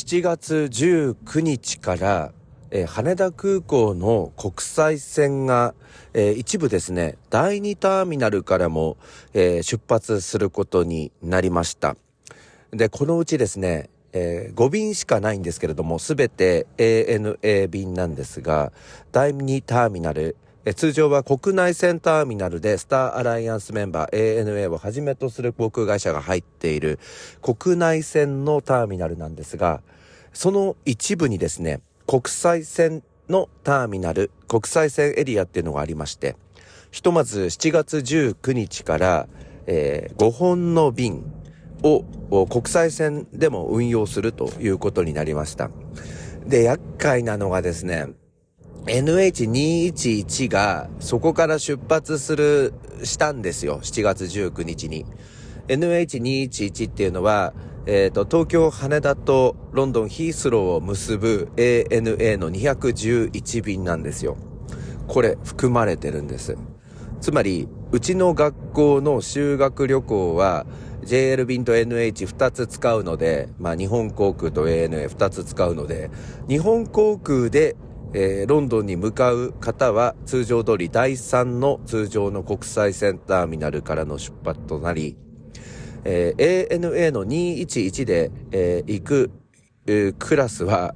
7月19日からえー、羽田空港の国際線が、えー、一部ですね、第2ターミナルからも、えー、出発することになりました。で、このうちですね、え5便しかないんですけれども、すべて ANA 便なんですが、第2ターミナル、通常は国内線ターミナルでスターアライアンスメンバー ANA をはじめとする航空会社が入っている国内線のターミナルなんですが、その一部にですね、国際線のターミナル、国際線エリアっていうのがありまして、ひとまず7月19日から、えー、5本の便を国際線でも運用するということになりました。で、厄介なのがですね、NH211 がそこから出発する、したんですよ。7月19日に。NH211 っていうのは、えっ、ー、と、東京羽田とロンドンヒースローを結ぶ ANA の211便なんですよ。これ含まれてるんです。つまり、うちの学校の修学旅行は JL 便と NH2 つ使うので、まあ日本航空と ANA2 つ使うので、日本航空でえー、ロンドンに向かう方は通常通り第3の通常の国際線ターミナルからの出発となり、えー、ANA の211で、えー、行く、えー、クラスは、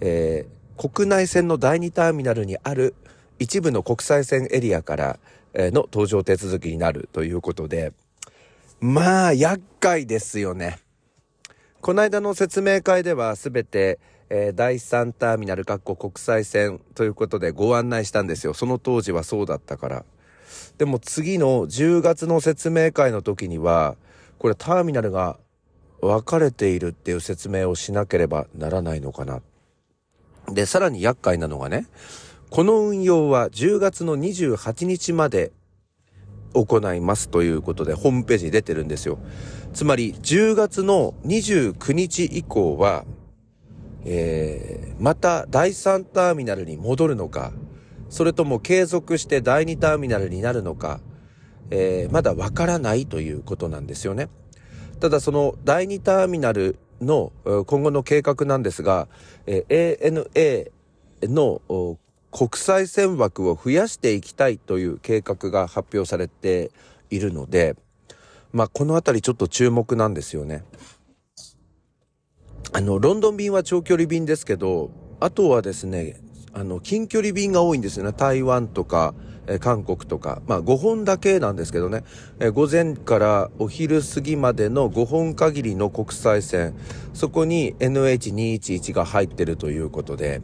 えー、国内線の第2ターミナルにある一部の国際線エリアから、えー、の搭乗手続きになるということで、まあ、厄介ですよね。この間の説明会ではすべて、えー、第3ターミナル、国際線ということでご案内したんですよ。その当時はそうだったから。でも次の10月の説明会の時には、これターミナルが分かれているっていう説明をしなければならないのかな。で、さらに厄介なのがね、この運用は10月の28日まで行いますということでホームページに出てるんですよ。つまり10月の29日以降は、えー、また第3ターミナルに戻るのか、それとも継続して第2ターミナルになるのか、えー、まだわからないということなんですよね。ただその第2ターミナルの今後の計画なんですが、えー、ANA の国際線枠を増やしていきたいという計画が発表されているので、まあ、このあたりちょっと注目なんですよね。あの、ロンドン便は長距離便ですけど、あとはですね、あの、近距離便が多いんですよね。台湾とか、え韓国とか、まあ5本だけなんですけどね、え午前からお昼過ぎまでの5本限りの国際線、そこに NH211 が入ってるということで、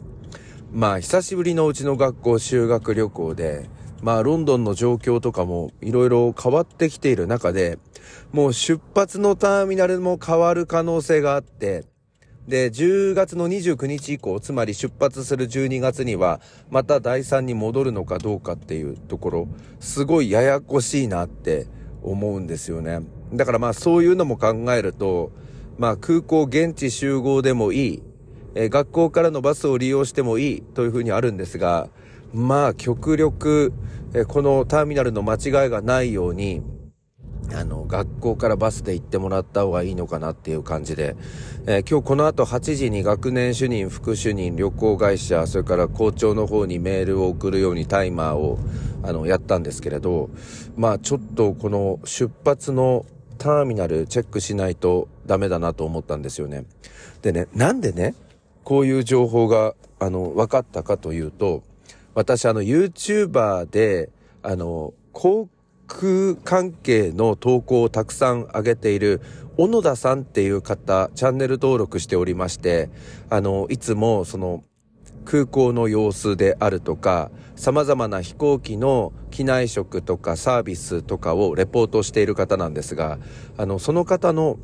まあ久しぶりのうちの学校修学旅行で、まあロンドンの状況とかもいろいろ変わってきている中で、もう出発のターミナルも変わる可能性があって、で、10月の29日以降、つまり出発する12月には、また第3に戻るのかどうかっていうところ、すごいややこしいなって思うんですよね。だからまあそういうのも考えると、まあ空港現地集合でもいい、え学校からのバスを利用してもいいというふうにあるんですが、まあ極力、えこのターミナルの間違いがないように、あの、学校からバスで行ってもらった方がいいのかなっていう感じで、えー、今日この後8時に学年主任、副主任、旅行会社、それから校長の方にメールを送るようにタイマーを、あの、やったんですけれど、まあちょっとこの出発のターミナルチェックしないとダメだなと思ったんですよね。でね、なんでね、こういう情報が、あの、分かったかというと、私あの YouTuber で、あの、航空関係の投稿をたくさん上げている小野田さんっていう方、チャンネル登録しておりまして、あの、いつもその空港の様子であるとか、様々な飛行機の機内食とかサービスとかをレポートしている方なんですが、あの、その方の、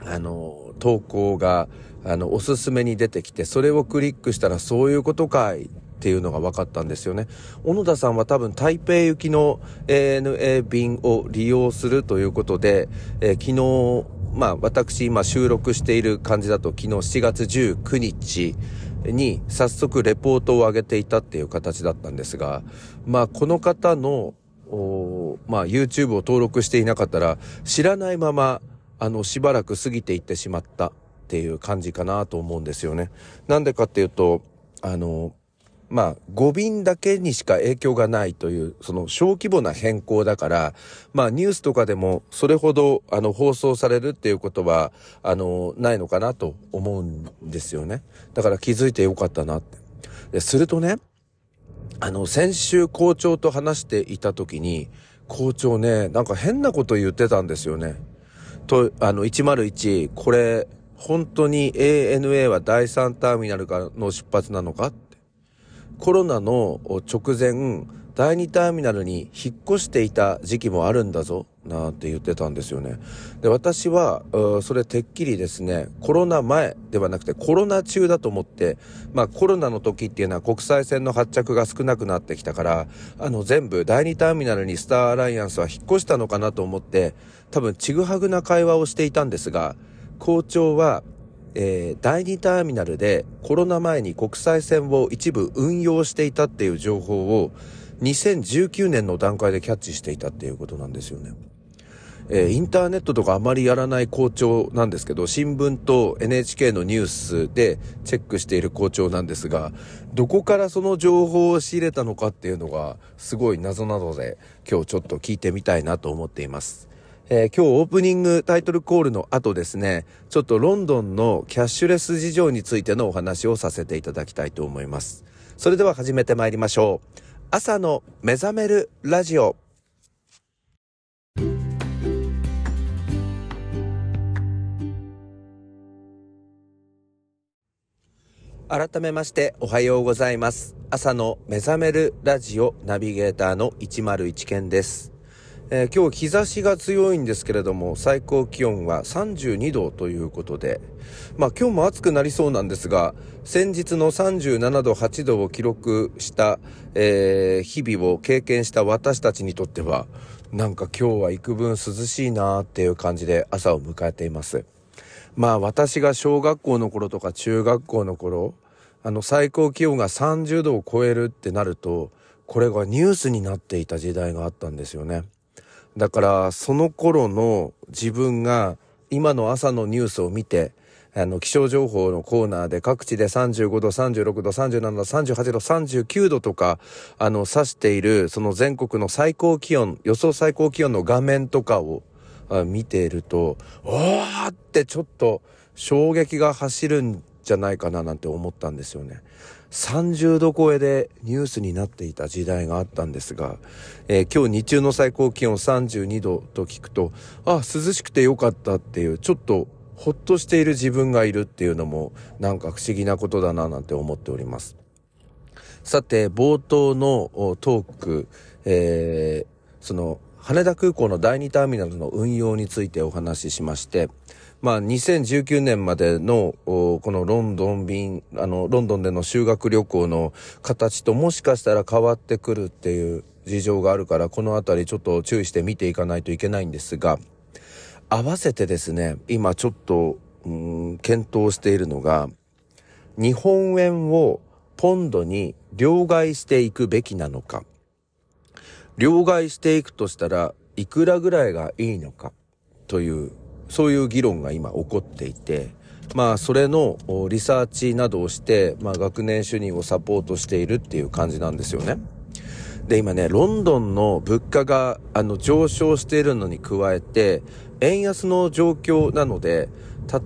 あの、投稿が、あの、おすすめに出てきて、それをクリックしたらそういうことかいっっていうのが分かったんですよね。小野田さんは多分台北行きの ANA 便を利用するということで、えー、昨日、まあ私今収録している感じだと昨日7月19日に早速レポートを上げていたっていう形だったんですが、まあこの方の、まあ YouTube を登録していなかったら知らないままあのしばらく過ぎていってしまったっていう感じかなと思うんですよね。なんでかっていうと、あの、まあ、5便だけにしか影響がないという、その小規模な変更だから、まあ、ニュースとかでもそれほど、あの、放送されるっていうことは、あの、ないのかなと思うんですよね。だから気づいてよかったなって。でするとね、あの、先週校長と話していた時に、校長ね、なんか変なこと言ってたんですよね。と、あの、101、これ、本当に ANA は第3ターミナルからの出発なのかコロナの直前、第2ターミナルに引っ越していた時期もあるんだぞ、なんて言ってたんですよね。で、私は、それてっきりですね、コロナ前ではなくてコロナ中だと思って、まあコロナの時っていうのは国際線の発着が少なくなってきたから、あの全部第2ターミナルにスターアライアンスは引っ越したのかなと思って、多分ちぐはぐな会話をしていたんですが、校長は、えー、第2ターミナルでコロナ前に国際線を一部運用していたっていう情報を2019年の段階でキャッチしていたっていうことなんですよね。えー、インターネットとかあまりやらない校長なんですけど、新聞と NHK のニュースでチェックしている校長なんですが、どこからその情報を仕入れたのかっていうのがすごい謎なので、今日ちょっと聞いてみたいなと思っています。えー、今日オープニングタイトルコールの後ですね、ちょっとロンドンのキャッシュレス事情についてのお話をさせていただきたいと思います。それでは始めてまいりましょう。朝の目覚めるラジオ。改めましておはようございます。朝の目覚めるラジオナビゲーターの101健です。えー、今日日差しが強いんですけれども、最高気温は32度ということで、まあ今日も暑くなりそうなんですが、先日の37度、8度を記録した、えー、日々を経験した私たちにとっては、なんか今日は幾分涼しいなーっていう感じで朝を迎えています。まあ私が小学校の頃とか中学校の頃、あの最高気温が30度を超えるってなると、これがニュースになっていた時代があったんですよね。だからその頃の自分が今の朝のニュースを見て、あの、気象情報のコーナーで各地で35度、36度、37度、38度、39度とか、あの、指している、その全国の最高気温、予想最高気温の画面とかを見ていると、おーってちょっと衝撃が走るんじゃないかななんて思ったんですよね。30度超えでニュースになっていた時代があったんですが、えー、今日日中の最高気温32度と聞くと、あ、涼しくてよかったっていう、ちょっとほっとしている自分がいるっていうのもなんか不思議なことだななんて思っております。さて、冒頭のトーク、えー、その、羽田空港の第2ターミナルの運用についてお話ししまして、まあ、2019年までの、このロンドン便、あの、ロンドンでの修学旅行の形ともしかしたら変わってくるっていう事情があるから、このあたりちょっと注意して見ていかないといけないんですが、合わせてですね、今ちょっと、うん、検討しているのが、日本円をポンドに両替していくべきなのか、両替していくとしたらいくらぐらいがいいのかというそういう議論が今起こっていて、まあ、それのリサーチなどをして、まあ、学年主任をサポートしているっていう感じなんですよね。で、今ね、ロンドンの物価が、あの、上昇しているのに加えて、円安の状況なので、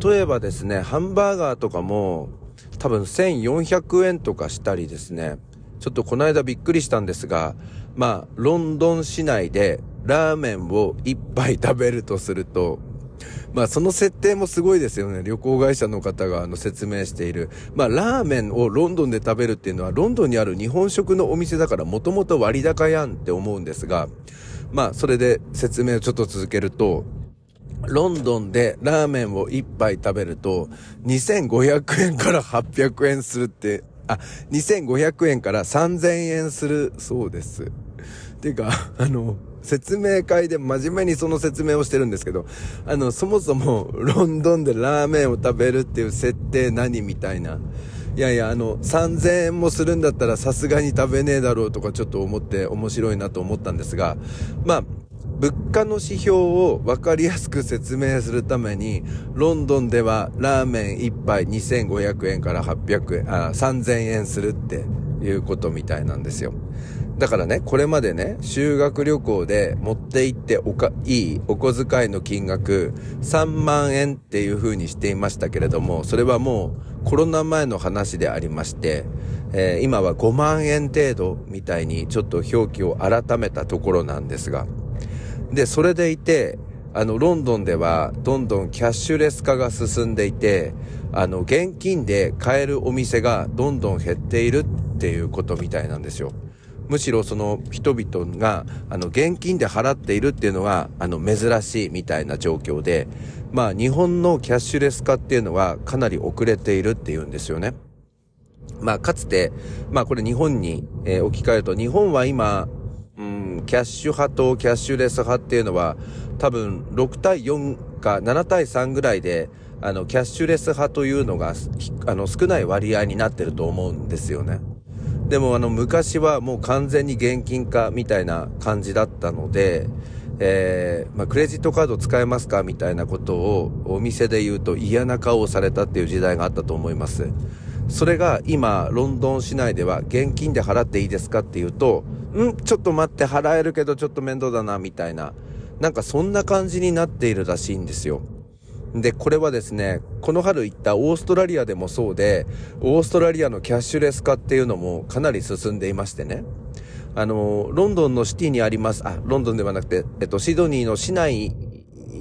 例えばですね、ハンバーガーとかも、多分1400円とかしたりですね、ちょっとこの間びっくりしたんですが、まあ、ロンドン市内でラーメンを一杯食べるとすると、まあその設定もすごいですよね。旅行会社の方があの説明している。まあラーメンをロンドンで食べるっていうのはロンドンにある日本食のお店だからもともと割高やんって思うんですが、まあそれで説明をちょっと続けると、ロンドンでラーメンを一杯食べると2500円から800円するって、あ、2500円から3000円するそうです。てか、あの、説明会で真面目にその説明をしてるんですけど、あの、そもそもロンドンでラーメンを食べるっていう設定何みたいな。いやいや、あの、3000円もするんだったらさすがに食べねえだろうとかちょっと思って面白いなと思ったんですが、まあ、物価の指標を分かりやすく説明するために、ロンドンではラーメン1杯2500円から800円、あ、3000円するっていうことみたいなんですよ。だからね、これまでね、修学旅行で持って行っておか、いいお小遣いの金額3万円っていう風にしていましたけれども、それはもうコロナ前の話でありまして、えー、今は5万円程度みたいにちょっと表記を改めたところなんですが。で、それでいて、あの、ロンドンではどんどんキャッシュレス化が進んでいて、あの、現金で買えるお店がどんどん減っているっていうことみたいなんですよ。むしろその人々が、あの、現金で払っているっていうのは、あの、珍しいみたいな状況で、まあ、日本のキャッシュレス化っていうのはかなり遅れているっていうんですよね。まあ、かつて、まあ、これ日本に、えー、置き換えると、日本は今、うん、キャッシュ派とキャッシュレス派っていうのは、多分6対4か7対3ぐらいで、あの、キャッシュレス派というのが、あの、少ない割合になってると思うんですよね。でもあの昔はもう完全に現金化みたいな感じだったので、えー、まあ、クレジットカード使えますかみたいなことをお店で言うと嫌な顔をされたっていう時代があったと思います。それが今、ロンドン市内では現金で払っていいですかって言うと、んちょっと待って払えるけどちょっと面倒だな、みたいな。なんかそんな感じになっているらしいんですよ。で、これはですね、この春行ったオーストラリアでもそうで、オーストラリアのキャッシュレス化っていうのもかなり進んでいましてね。あの、ロンドンのシティにあります、あ、ロンドンではなくて、えっと、シドニーの市内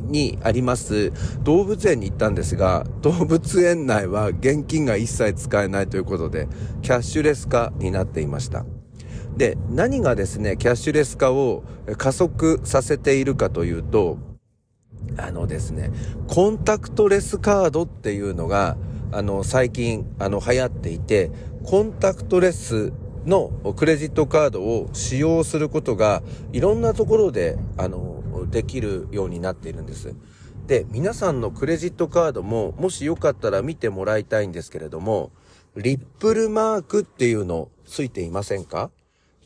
にあります動物園に行ったんですが、動物園内は現金が一切使えないということで、キャッシュレス化になっていました。で、何がですね、キャッシュレス化を加速させているかというと、あのですね、コンタクトレスカードっていうのが、あの、最近、あの、流行っていて、コンタクトレスのクレジットカードを使用することが、いろんなところで、あの、できるようになっているんです。で、皆さんのクレジットカードも、もしよかったら見てもらいたいんですけれども、リップルマークっていうのついていませんか？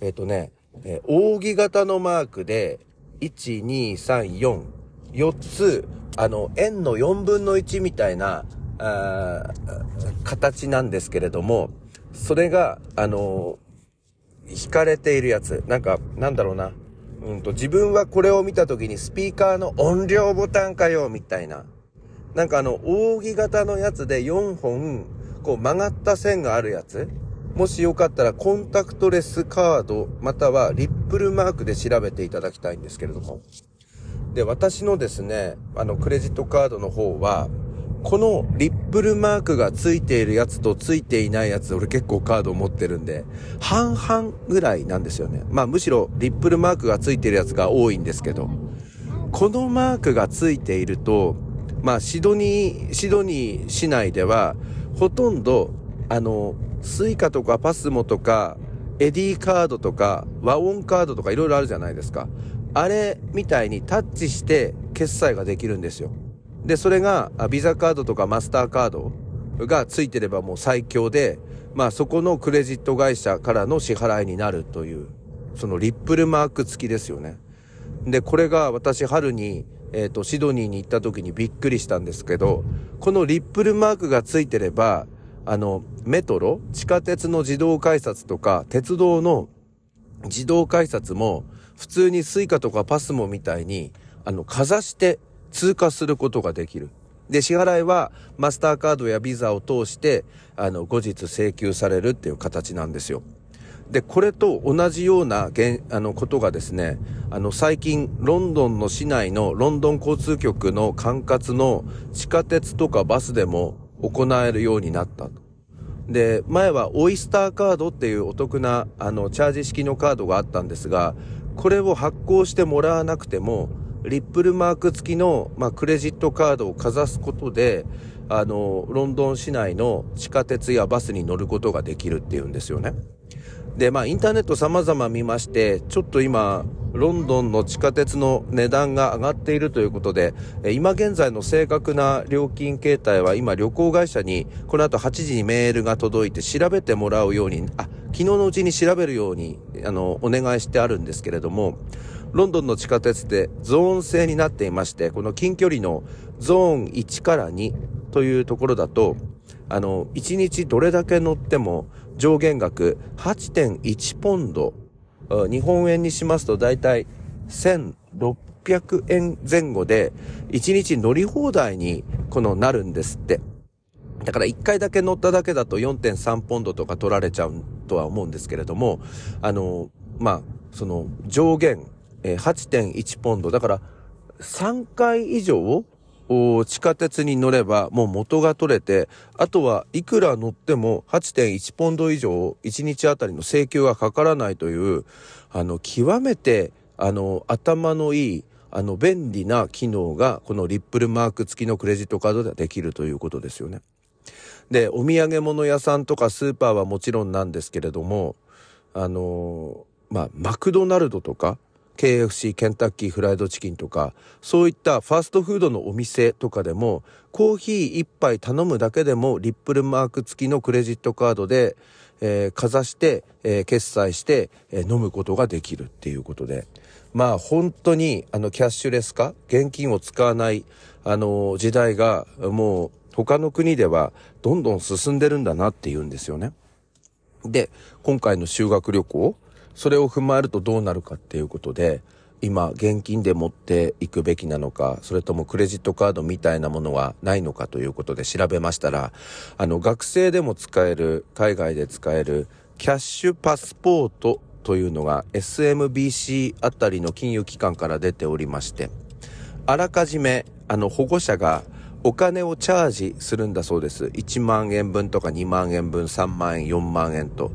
えっ、ー、とね、えー、扇形のマークで、1、2、3、4、4つ、あの、円の4分の1みたいな、あ形なんですけれども、それが、あの引かれているやつ。なんか、なんだろうな。うんと、自分はこれを見た時にスピーカーの音量ボタンかよ、みたいな。なんかあの、扇形のやつで4本、こう曲がった線があるやつ。もしよかったらコンタクトレスカード、またはリップルマークで調べていただきたいんですけれども。で、私のですね、あの、クレジットカードの方は、このリップルマークがついているやつとついていないやつ、俺結構カードを持ってるんで、半々ぐらいなんですよね。まあむしろリップルマークがついているやつが多いんですけど、このマークがついていると、まあシドニー、シドニー市内では、ほとんど、あの、 Suicaとか PASMOとか、 Edyカードとか、 WAONカードとかいろいろあるじゃないですか。あれみたいにタッチして決済ができるんですよ。で、それが、ビザカードとかマスターカードがついてればもう最強で、まあそこのクレジット会社からの支払いになるという、そのリップルマーク付きですよね。で、これが私春に、えっ、ー、と、シドニーに行った時にびっくりしたんですけど、このリップルマークが付いてれば、あの、メトロ、地下鉄の自動改札とか、鉄道の自動改札も、普通にスイカとかパスモみたいに、あの、かざして通過することができる。で、支払いはマスターカードやビザを通して、あの、後日請求されるっていう形なんですよ。で、これと同じような、あの、ことがですね、あの、最近、ロンドンの市内のロンドン交通局の管轄の地下鉄とかバスでも行えるようになったと。で、前はオイスターカードっていうお得な、あの、チャージ式のカードがあったんですが、これを発行してもらわなくても、リップルマーク付きの、まあ、クレジットカードをかざすことで、あの、ロンドン市内の地下鉄やバスに乗ることができるっていうんですよね。で、まあ、インターネット様々見まして、ちょっと今、ロンドンの地下鉄の値段が上がっているということで、今現在の正確な料金形態は今旅行会社にこの後8時にメールが届いて調べてもらうように、あ、昨日のうちに調べるように、あの、お願いしてあるんですけれども、ロンドンの地下鉄でゾーン制になっていまして、この近距離のゾーン1から2というところだと、あの、1日どれだけ乗っても上限額8.1ポンド、日本円にしますと大体1600円前後で1日乗り放題にこのなるんですって。だから1回だけ乗っただけだと4.3ポンドとか取られちゃうとは思うんですけれども、あの、まあ、その上限、8.1ポンド。だから3回以上地下鉄に乗ればもう元が取れて、あとはいくら乗っても8.1ポンド以上1日あたりの請求がかからないという、あの、極めて、あの、頭のいい、あの、便利な機能が、このリップルマーク付きのクレジットカードではできるということですよね。で、お土産物屋さんとかスーパーはもちろんなんですけれども、あの、まあ、マクドナルドとか、KFC、ケンタッキーフライドチキンとか、そういったファーストフードのお店とかでも、コーヒー一杯頼むだけでも、リップルマーク付きのクレジットカードで、えー、かざして、えー、決済して、えー、飲むことができるっていうことで。まあ本当に、あの、キャッシュレス化、現金を使わない、あの、時代が、もう、他の国ではどんどん進んでるんだなって言うんですよね。で、今回の修学旅行、それを踏まえるとどうなるかっていうことで、今、現金で持っていくべきなのか、それともクレジットカードみたいなものはないのかということで調べましたら、あの、学生でも使える、海外で使える、キャッシュパスポートというのが SMBC あたりの金融機関から出ておりまして、あらかじめ、あの、保護者がお金をチャージするんだそうです。1万円分とか2万円分、3万円、4万円と。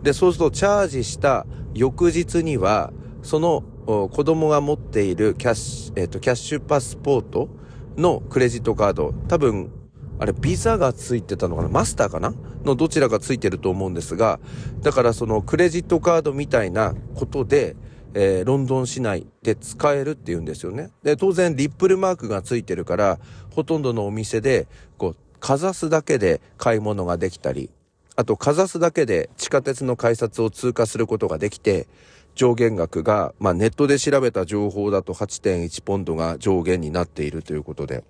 で、そうするとチャージした翌日には、その子供が持っているキャッシュ、えっ、ー、と、キャッシュパスポートのクレジットカード、多分、あれ、ビザがついてたのかな？マスターかな？のどちらがついてると思うんですが、だからそのクレジットカードみたいなことで、えー、ロンドン市内で使えるって言うんですよね。で、当然リップルマークがついてるから、ほとんどのお店で、こう、かざすだけで買い物ができたり、あと、かざすだけで地下鉄の改札を通過することができて、上限額が、まあネットで調べた情報だと8.1ポンドが上限になっているということで、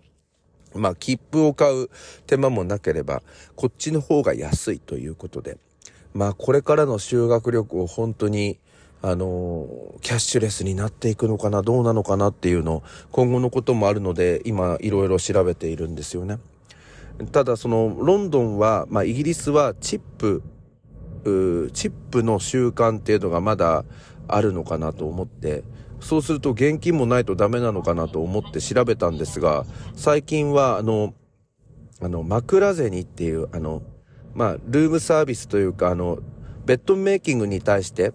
まあ切符を買う手間もなければ、こっちの方が安いということで、まあこれからの修学旅行本当にあの、キャッシュレスになっていくのかな、どうなのかなっていうの、今後のこともあるので、今、いろいろ調べているんですよね。ただ、その、ロンドンは、まあ、イギリスはチップ、チップの習慣っていうのがまだあるのかなと思って、そうすると現金もないとダメなのかなと思って調べたんですが、最近は、あの、あの、枕ゼニっていう、あの、まあ、ルームサービスというか、あの、ベッドメイキングに対して、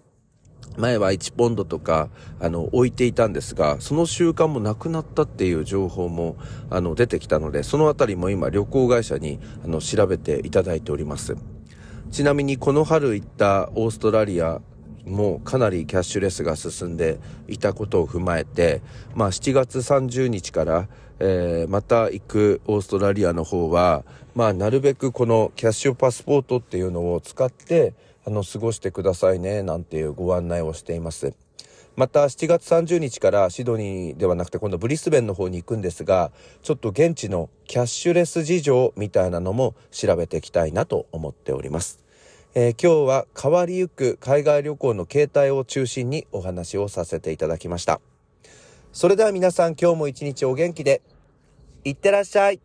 前は1ポンドとか、あの、置いていたんですが、その習慣もなくなったっていう情報も、あの、出てきたので、そのあたりも今、旅行会社に、あの、調べていただいております。ちなみに、この春行ったオーストラリアもかなりキャッシュレスが進んでいたことを踏まえて、まあ、7月30日から、えー、また行くオーストラリアの方は、まあ、なるべくこのキャッシュパスポートっていうのを使って、あの、過ごしてくださいね、なんていうご案内をしています。また7月30日からシドニーではなくて今度ブリスベンの方に行くんですが、ちょっと現地のキャッシュレス事情みたいなのも調べていきたいなと思っております。えー、今日は変わりゆく海外旅行の形態を中心にお話をさせていただきました。それでは皆さん今日も一日お元気で、いってらっしゃい。